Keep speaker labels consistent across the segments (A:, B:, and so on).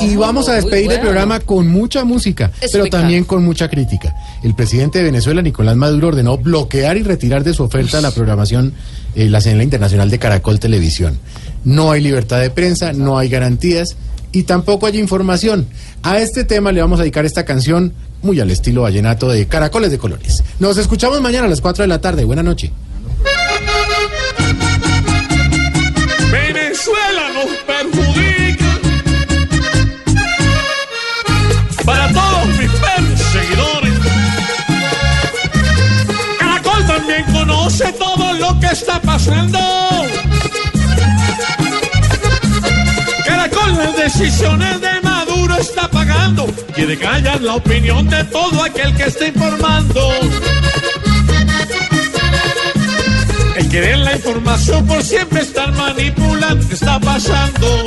A: Y vamos a despedir el programa con mucha música, pero también con mucha crítica. El presidente de Venezuela, Nicolás Maduro, ordenó bloquear y retirar de su oferta la programación, eh, la señal internacional de Caracol Televisión. No hay libertad de prensa, no hay garantías y tampoco hay información. A este tema le vamos a dedicar esta canción muy al estilo vallenato de Caracoles de Colores. Nos escuchamos mañana a las 4 de la tarde. Buena noche.
B: Venezuela nos conoce todo lo que está pasando. Caracol las decisiones de Maduro está pagando. Quiere callar la opinión de todo aquel que está informando. El querer la información por siempre estar manipulando ¿Qué está pasando?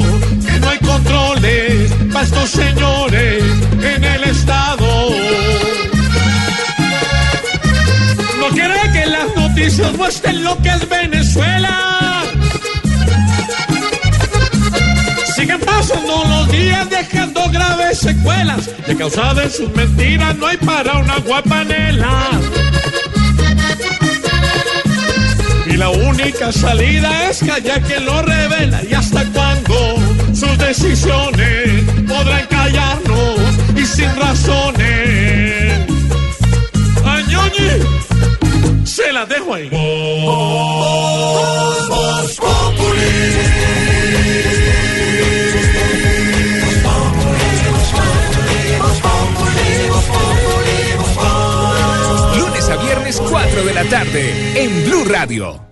B: Noticias muestren lo que es Venezuela. Siguen pasando los días dejando graves secuelas. De causada en sus mentiras no hay para una guapanela. Y la única salida es callar quien lo revela. ¿Y hasta cuándo sus decisiones las dejo ahí.
C: Lunes a viernes 4 de la tarde en Blue Radio.